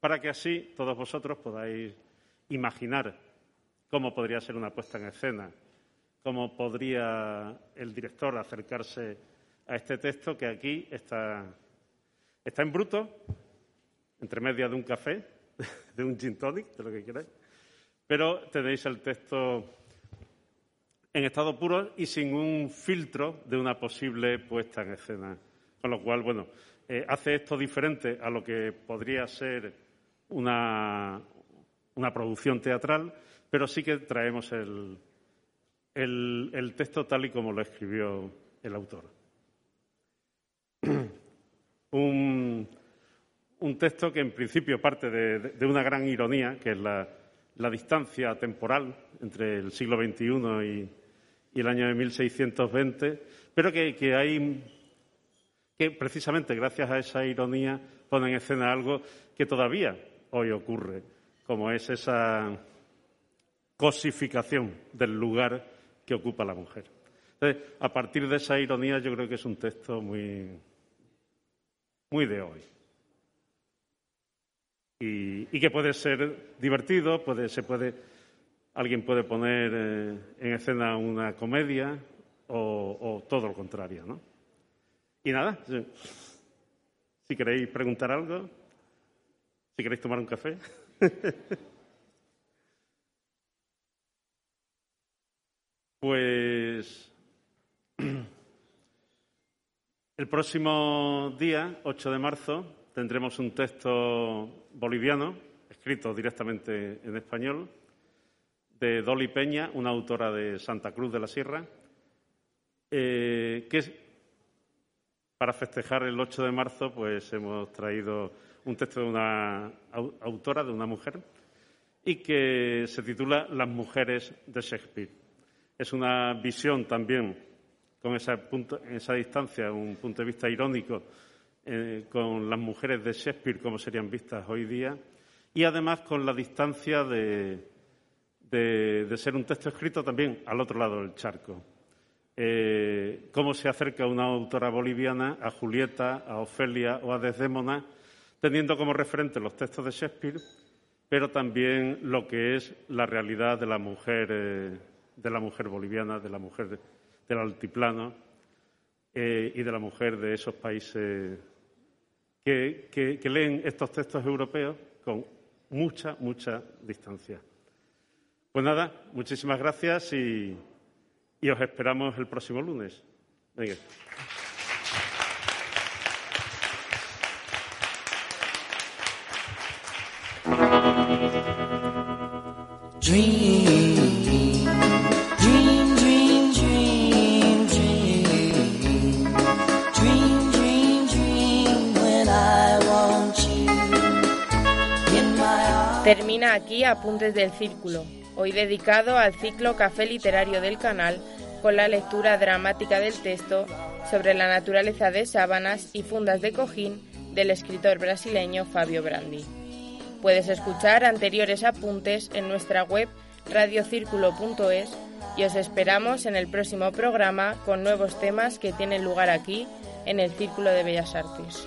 para que así todos vosotros podáis imaginar cómo podría ser una puesta en escena, cómo podría el director acercarse a este texto que aquí está, está en bruto, entre media de un café, de un gin tonic, de lo que queráis, pero tenéis el texto en estado puro y sin un filtro de una posible puesta en escena. Con lo cual, bueno, eh, hace esto diferente a lo que podría ser una, una producción teatral, pero sí que traemos el, el texto tal y como lo escribió el autor. un, texto que en principio parte de, una gran ironía, que es la, distancia temporal entre el siglo XXI y, y el año de 1620, pero que, que hay que precisamente gracias a esa ironía pone en escena algo que todavía hoy ocurre, como es esa cosificación del lugar que ocupa la mujer. Entonces, a partir de esa ironía yo creo que es un texto muy, muy de hoy. Y, y que puede ser divertido, puede, se puede, alguien puede poner eh, en escena una comedia o, todo lo contrario, ¿no? Y nada, eh, si queréis preguntar algo, si queréis tomar un café. pues el próximo día, 8 de marzo, tendremos un texto boliviano, escrito directamente en español, de Dolly Peña, una autora de Santa Cruz de la Sierra, eh, que para festejar el 8 de marzo, pues hemos traído un texto de una au- autora, de una mujer, y que se titula Las mujeres de Shakespeare. Es una visión también, con esa, punto- esa distancia, un punto de vista irónico, eh, con las mujeres de Shakespeare como serían vistas hoy día, y además con la distancia de, ser un texto escrito también al otro lado del charco. Eh, cómo se acerca una autora boliviana a Julieta, a Ofelia o a Desdémona, teniendo como referente los textos de Shakespeare, pero también lo que es la realidad de la mujer, eh, de la mujer boliviana, de la mujer del altiplano eh, y de la mujer de esos países que, leen estos textos europeos con mucha, mucha distancia. Pues nada, muchísimas gracias y, os esperamos el próximo lunes. Termina aquí Apuntes del Círculo, hoy dedicado al ciclo Café Literario del canal con la lectura dramática del texto sobre la naturaleza de sábanas y fundas de cojín del escritor brasileño Fabio Brandi. Puedes escuchar anteriores apuntes en nuestra web radiocírculo.es y os esperamos en el próximo programa con nuevos temas que tienen lugar aquí en el Círculo de Bellas Artes.